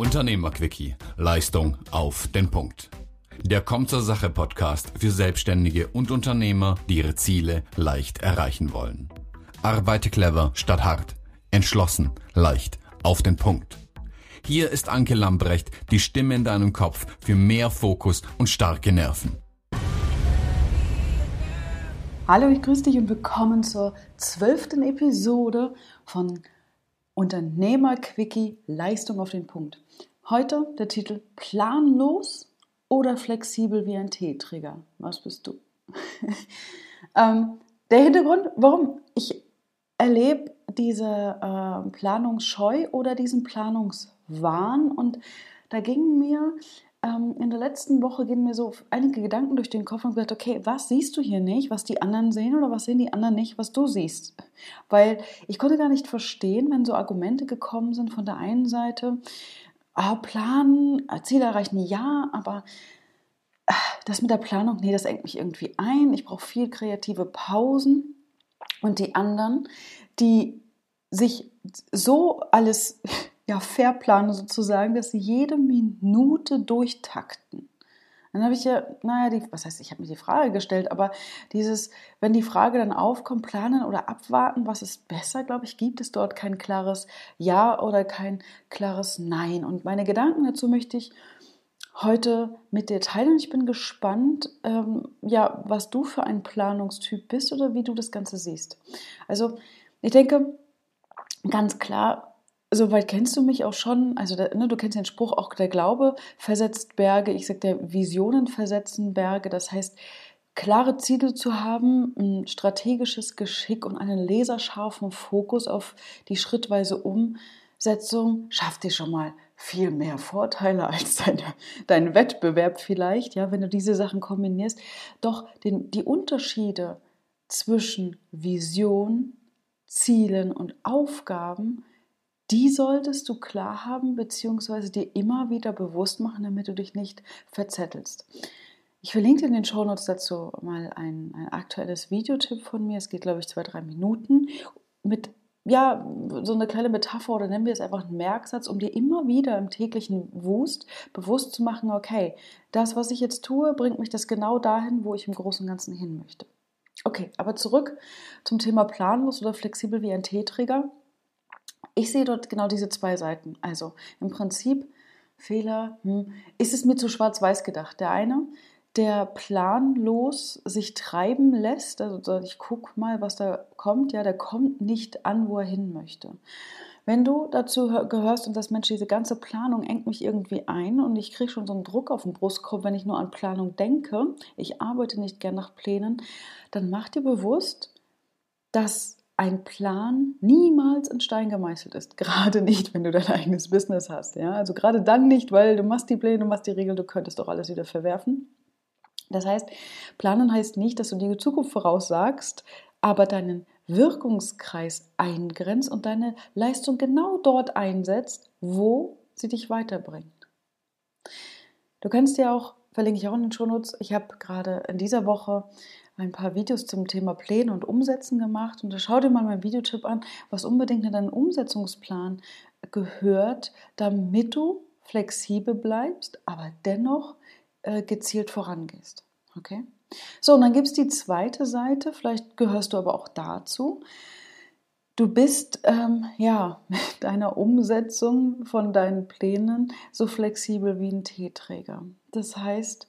Unternehmerquickie. Leistung auf den Punkt. Der Kommt zur Sache Podcast für Selbstständige und Unternehmer, die ihre Ziele leicht erreichen wollen. Arbeite clever statt hart. Entschlossen, leicht, auf den Punkt. Hier ist Anke Lambrecht, die Stimme in deinem Kopf für mehr Fokus und starke Nerven. Hallo, ich grüße dich und willkommen zur zwölften Episode von Unternehmer-Quickie Leistung auf den Punkt. Heute der Titel Planlos oder flexibel wie ein Teeträger. Was bist du? ähm, der Hintergrund, warum ich erlebe diese äh, Planungsscheu oder diesen Planungswahn und da ging mir ähm, in der letzten Woche gehen mir so einige Gedanken durch den Kopf und gesagt, okay, was siehst du hier nicht, was die anderen sehen oder was sehen die anderen nicht, was du siehst? Weil ich konnte gar nicht verstehen, wenn so Argumente gekommen sind von der einen Seite, ah, planen, Ziele erreichen, ja, aber ah, das mit der Planung, nee, das engt mich irgendwie ein. Ich brauche viel kreative Pausen. Und die anderen, die sich so alles ja, verplanen sozusagen, dass sie jede Minute durchtakten. Dann habe ich ja, naja, die, was heißt, ich habe mir die Frage gestellt, aber dieses, wenn die Frage dann aufkommt, planen oder abwarten, was ist besser, glaube ich, gibt es dort kein klares Ja oder kein klares Nein. Und meine Gedanken dazu möchte ich heute mit dir teilen. Ich bin gespannt, ähm, ja, was du für ein Planungstyp bist oder wie du das Ganze siehst. Also, ich denke, ganz klar, Soweit kennst du mich auch schon. Also, ne, du kennst den Spruch auch, der Glaube versetzt Berge. Ich sage, der Visionen versetzen Berge. Das heißt, klare Ziele zu haben, ein strategisches Geschick und einen laserscharfen Fokus auf die schrittweise Umsetzung schafft dir schon mal viel mehr Vorteile als deine, dein Wettbewerb vielleicht, ja, wenn du diese Sachen kombinierst. Doch den, die Unterschiede zwischen Vision, Zielen und Aufgaben die solltest du klar haben, beziehungsweise dir immer wieder bewusst machen, damit du dich nicht verzettelst. Ich verlinke in den Shownotes dazu mal ein, ein aktuelles Videotipp von mir. Es geht, glaube ich, zwei, drei Minuten mit ja, so eine kleine Metapher oder nennen wir es einfach einen Merksatz, um dir immer wieder im täglichen Wust bewusst zu machen, okay, das, was ich jetzt tue, bringt mich das genau dahin, wo ich im Großen und Ganzen hin möchte. Okay, aber zurück zum Thema planlos oder flexibel wie ein Teeträger. Ich sehe dort genau diese zwei Seiten. Also im Prinzip Fehler, hm, ist es mir zu schwarz-weiß gedacht. Der eine, der planlos sich treiben lässt, also ich gucke mal, was da kommt, ja, der kommt nicht an, wo er hin möchte. Wenn du dazu gehörst und das Mensch, diese ganze Planung engt mich irgendwie ein und ich kriege schon so einen Druck auf den Brustkorb, wenn ich nur an Planung denke, ich arbeite nicht gern nach Plänen, dann mach dir bewusst, dass ein Plan niemals in Stein gemeißelt ist. Gerade nicht, wenn du dein eigenes Business hast. Ja? Also gerade dann nicht, weil du machst die Pläne, du machst die Regeln, du könntest doch alles wieder verwerfen. Das heißt, planen heißt nicht, dass du die Zukunft voraussagst, aber deinen Wirkungskreis eingrenzt und deine Leistung genau dort einsetzt, wo sie dich weiterbringt. Du kannst ja auch, verlinke ich auch in den Shownotes, ich habe gerade in dieser Woche ein paar Videos zum Thema Pläne und Umsetzen gemacht. Und da schau dir mal meinen Videotipp an, was unbedingt in deinen Umsetzungsplan gehört, damit du flexibel bleibst, aber dennoch äh, gezielt vorangehst. Okay? So, und dann gibt es die zweite Seite, vielleicht gehörst du aber auch dazu. Du bist ähm, ja mit deiner Umsetzung von deinen Plänen so flexibel wie ein Teeträger. Das heißt,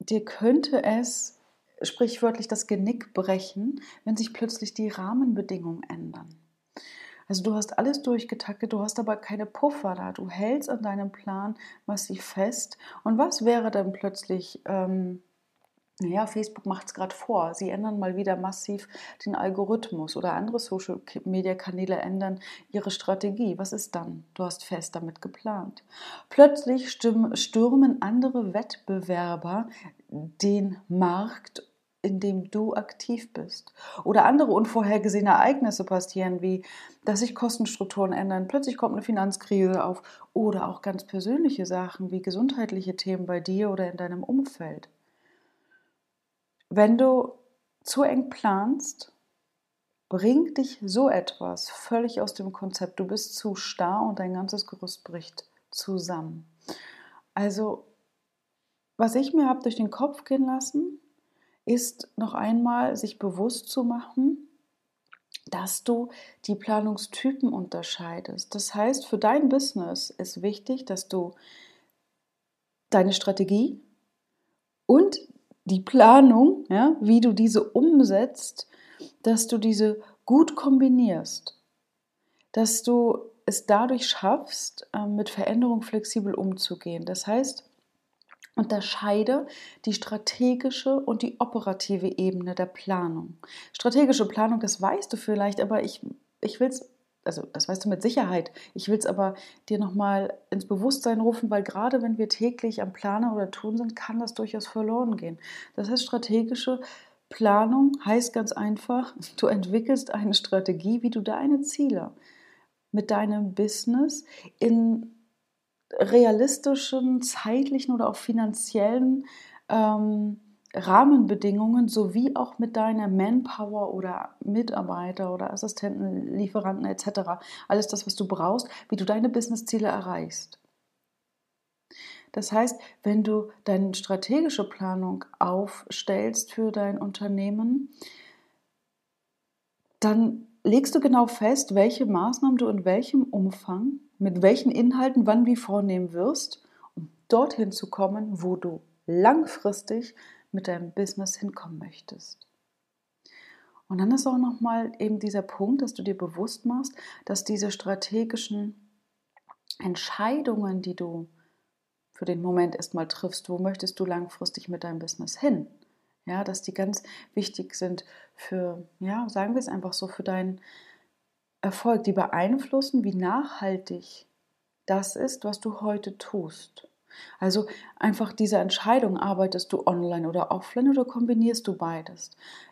dir könnte es sprichwörtlich das Genick brechen, wenn sich plötzlich die Rahmenbedingungen ändern. Also du hast alles durchgetaktet, du hast aber keine Puffer da. Du hältst an deinem Plan massiv fest. Und was wäre dann plötzlich, ähm, naja, Facebook macht es gerade vor. Sie ändern mal wieder massiv den Algorithmus oder andere Social-Media-Kanäle ändern ihre Strategie. Was ist dann? Du hast fest damit geplant. Plötzlich stürmen andere Wettbewerber den Markt in dem du aktiv bist. Oder andere unvorhergesehene Ereignisse passieren, wie dass sich Kostenstrukturen ändern, plötzlich kommt eine Finanzkrise auf oder auch ganz persönliche Sachen wie gesundheitliche Themen bei dir oder in deinem Umfeld. Wenn du zu eng planst, bringt dich so etwas völlig aus dem Konzept. Du bist zu starr und dein ganzes Gerüst bricht zusammen. Also, was ich mir habe durch den Kopf gehen lassen, ist noch einmal sich bewusst zu machen, dass du die Planungstypen unterscheidest. Das heißt, für dein Business ist wichtig, dass du deine Strategie und die Planung, ja, wie du diese umsetzt, dass du diese gut kombinierst, dass du es dadurch schaffst, ähm, mit Veränderung flexibel umzugehen. Das heißt, unterscheide die strategische und die operative Ebene der Planung. Strategische Planung, das weißt du vielleicht, aber ich, ich will es, also das weißt du mit Sicherheit, ich will es aber dir nochmal ins Bewusstsein rufen, weil gerade wenn wir täglich am Planen oder Tun sind, kann das durchaus verloren gehen. Das heißt, strategische Planung heißt ganz einfach, du entwickelst eine Strategie, wie du deine Ziele mit deinem Business in realistischen, zeitlichen oder auch finanziellen ähm, Rahmenbedingungen sowie auch mit deiner Manpower oder Mitarbeiter oder Assistenten, Lieferanten etc. Alles das, was du brauchst, wie du deine Businessziele erreichst. Das heißt, wenn du deine strategische Planung aufstellst für dein Unternehmen, dann legst du genau fest, welche Maßnahmen du in welchem Umfang mit welchen Inhalten wann wie vornehmen wirst, um dorthin zu kommen, wo du langfristig mit deinem Business hinkommen möchtest. Und dann ist auch nochmal eben dieser Punkt, dass du dir bewusst machst, dass diese strategischen Entscheidungen, die du für den Moment erstmal triffst, wo möchtest du langfristig mit deinem Business hin? Ja, dass die ganz wichtig sind für, ja, sagen wir es einfach so, für deinen Erfolg, die beeinflussen, wie nachhaltig das ist, was du heute tust. Also einfach diese Entscheidung, arbeitest du online oder offline oder kombinierst du beides?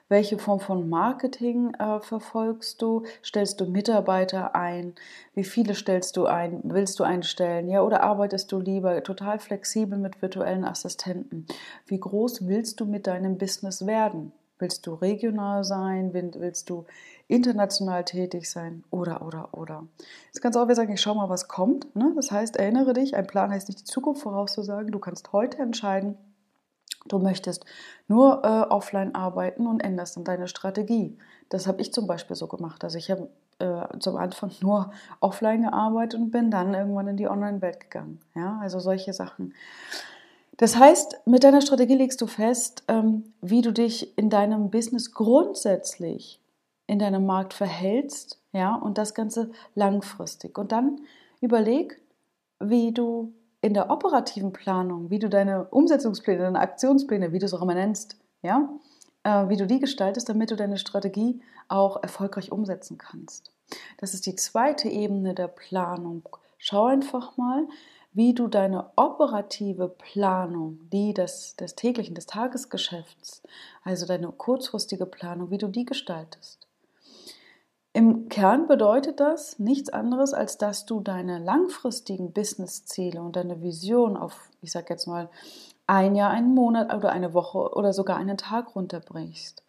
Welche Form von Marketing äh, verfolgst du? Stellst du Mitarbeiter ein? Wie viele stellst du ein? Willst du einstellen? Ja, oder arbeitest du lieber total flexibel mit virtuellen Assistenten? Wie groß willst du mit deinem Business werden? Willst du regional sein? Willst du international tätig sein? Oder, oder, oder. Jetzt kannst du auch wieder sagen, ich schau mal, was kommt. Ne? Das heißt, erinnere dich, ein Plan heißt nicht die Zukunft vorauszusagen. Du kannst heute entscheiden, du möchtest nur äh, offline arbeiten und änderst dann deine Strategie. Das habe ich zum Beispiel so gemacht. Also ich habe äh, zum Anfang nur offline gearbeitet und bin dann irgendwann in die Online-Welt gegangen. Ja, also solche Sachen. Das heißt, mit deiner Strategie legst du fest, ähm, wie du dich in deinem Business grundsätzlich in deinem Markt verhältst, ja, und das Ganze langfristig. Und dann überleg, wie du in der operativen Planung, wie du deine Umsetzungspläne, deine Aktionspläne, wie du es auch immer nennst, ja, äh, wie du die gestaltest, damit du deine Strategie auch erfolgreich umsetzen kannst. Das ist die zweite Ebene der Planung. Schau einfach mal, wie du deine operative Planung, die des, des täglichen, des Tagesgeschäfts, also deine kurzfristige Planung, wie du die gestaltest. Im Kern bedeutet das nichts anderes, als dass du deine langfristigen Businessziele und deine Vision auf, ich sag jetzt mal, ein Jahr, einen Monat oder eine Woche oder sogar einen Tag runterbrichst.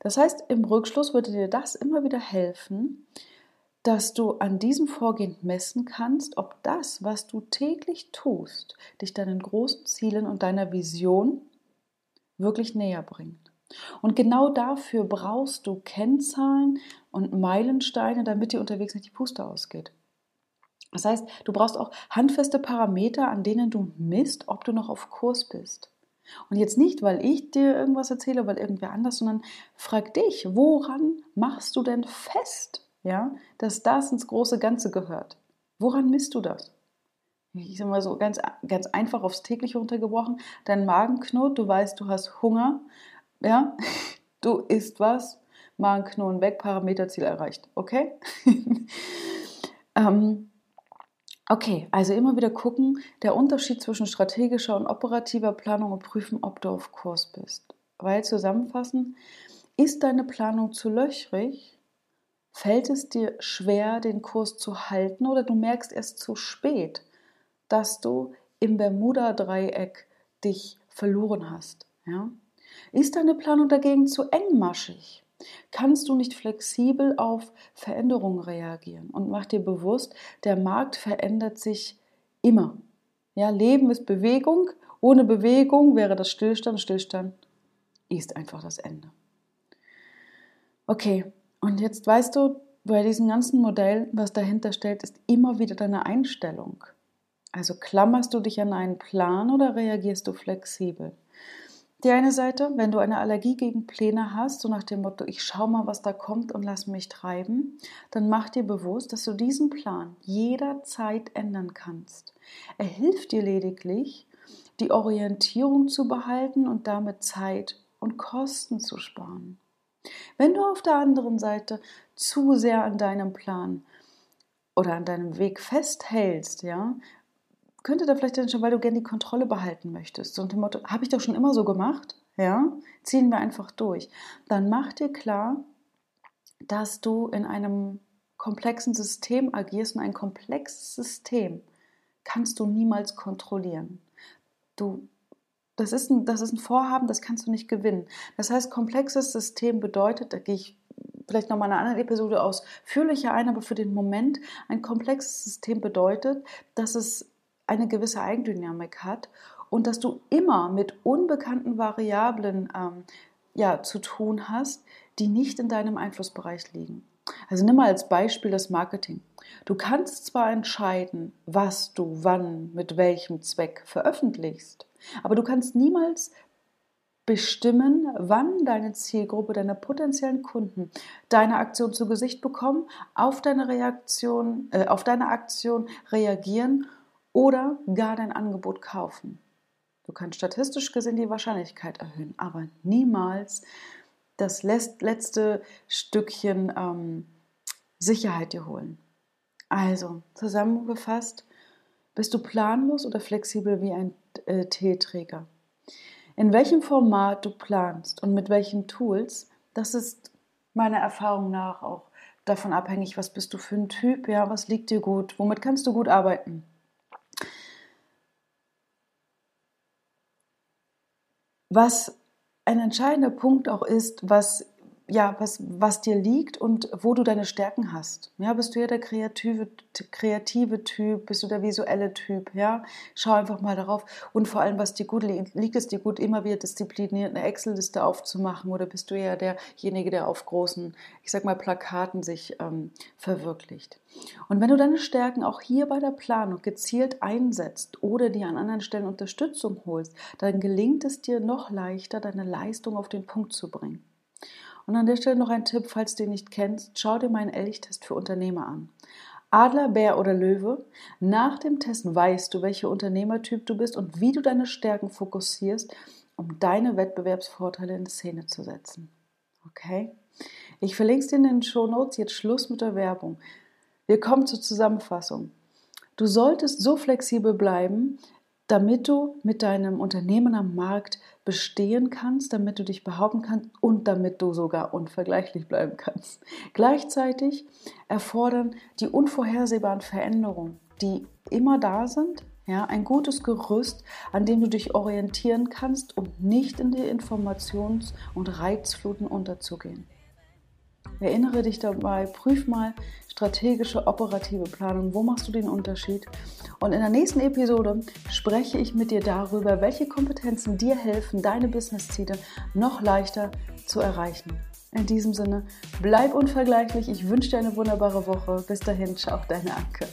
Das heißt, im Rückschluss würde dir das immer wieder helfen, dass du an diesem Vorgehen messen kannst, ob das, was du täglich tust, dich deinen großen Zielen und deiner Vision wirklich näher bringt. Und genau dafür brauchst du Kennzahlen und Meilensteine, damit dir unterwegs nicht die Puste ausgeht. Das heißt, du brauchst auch handfeste Parameter, an denen du misst, ob du noch auf Kurs bist. Und jetzt nicht, weil ich dir irgendwas erzähle, weil irgendwer anders, sondern frag dich, woran machst du denn fest, ja, dass das ins große Ganze gehört. Woran misst du das? Ich sage mal so ganz, ganz einfach aufs tägliche runtergebrochen. Dein Magen knurrt, du weißt, du hast Hunger, ja, du isst was, Magenknurren weg, Parameterziel erreicht, okay? ähm, okay, also immer wieder gucken, der Unterschied zwischen strategischer und operativer Planung und prüfen, ob du auf Kurs bist. Weil zusammenfassen, ist deine Planung zu löchrig, Fällt es dir schwer, den Kurs zu halten oder du merkst erst zu spät, dass du im Bermuda-Dreieck dich verloren hast? Ja? Ist deine Planung dagegen zu engmaschig? Kannst du nicht flexibel auf Veränderungen reagieren und mach dir bewusst, der Markt verändert sich Immer. Ja, Leben ist Bewegung. Ohne Bewegung wäre das Stillstand. Stillstand ist einfach das Ende. Okay, und jetzt weißt du, bei diesem ganzen Modell, was dahinter steht, ist immer wieder deine Einstellung. Also klammerst du dich an einen Plan oder reagierst du flexibel? Die eine Seite, wenn du eine Allergie gegen Pläne hast, so nach dem Motto, ich schau mal, was da kommt und lass mich treiben, dann mach dir bewusst, dass du diesen Plan jederzeit ändern kannst. Er hilft dir lediglich, die Orientierung zu behalten und damit Zeit und Kosten zu sparen. Wenn du auf der anderen Seite zu sehr an deinem Plan oder an deinem Weg festhältst, ja, könnte da vielleicht schon, weil du gerne die Kontrolle behalten möchtest. So unter dem Motto, habe ich doch schon immer so gemacht, ja, ziehen wir einfach durch. Dann mach dir klar, dass du in einem komplexen System agierst und ein komplexes System kannst du niemals kontrollieren. Du, das, ist ein, das ist ein Vorhaben, das kannst du nicht gewinnen. Das heißt, komplexes System bedeutet, da gehe ich vielleicht nochmal eine andere Episode ausführlicher ein, aber für den Moment, ein komplexes System bedeutet, dass es eine gewisse Eigendynamik hat und dass du immer mit unbekannten Variablen ähm, ja, zu tun hast, die nicht in deinem Einflussbereich liegen. Also nimm mal als Beispiel das Marketing. Du kannst zwar entscheiden, was du wann mit welchem Zweck veröffentlichst, aber du kannst niemals bestimmen, wann deine Zielgruppe, deine potenziellen Kunden deine Aktion zu Gesicht bekommen, auf deine Reaktion, äh, auf deine Aktion reagieren oder gar dein Angebot kaufen. Du kannst statistisch gesehen die Wahrscheinlichkeit erhöhen, aber niemals das letzte Stückchen ähm, Sicherheit dir holen. Also, zusammengefasst, bist du planlos oder flexibel wie ein äh, Teeträger? In welchem Format du planst und mit welchen Tools, das ist meiner Erfahrung nach auch davon abhängig, was bist du für ein Typ, ja, was liegt dir gut, womit kannst du gut arbeiten. Was ein entscheidender Punkt auch ist, was ja, was, was dir liegt und wo du deine Stärken hast. Ja, bist du ja der kreative, kreative Typ, bist du der visuelle Typ, ja? Schau einfach mal darauf. Und vor allem, was dir gut liegt, liegt es dir gut, immer wieder diszipliniert eine Excel-Liste aufzumachen oder bist du ja derjenige, der auf großen, ich sag mal, Plakaten sich ähm, verwirklicht. Und wenn du deine Stärken auch hier bei der Planung gezielt einsetzt oder dir an anderen Stellen Unterstützung holst, dann gelingt es dir noch leichter, deine Leistung auf den Punkt zu bringen. Und an der Stelle noch ein Tipp, falls du ihn nicht kennst, schau dir meinen Elchtest für Unternehmer an. Adler, Bär oder Löwe. Nach dem Test weißt du, welcher Unternehmertyp du bist und wie du deine Stärken fokussierst, um deine Wettbewerbsvorteile in Szene zu setzen. Okay? Ich verlinke es dir in den Show Notes. Jetzt Schluss mit der Werbung. Wir kommen zur Zusammenfassung. Du solltest so flexibel bleiben, damit du mit deinem Unternehmen am Markt bestehen kannst, damit du dich behaupten kannst und damit du sogar unvergleichlich bleiben kannst. Gleichzeitig erfordern die unvorhersehbaren Veränderungen, die immer da sind, ja, ein gutes Gerüst, an dem du dich orientieren kannst, um nicht in die Informations- und Reizfluten unterzugehen. Erinnere dich dabei, prüf mal strategische operative Planung, wo machst du den Unterschied? Und in der nächsten Episode spreche ich mit dir darüber, welche Kompetenzen dir helfen, deine Businessziele noch leichter zu erreichen. In diesem Sinne, bleib unvergleichlich. Ich wünsche dir eine wunderbare Woche. Bis dahin, ciao, deine Anke.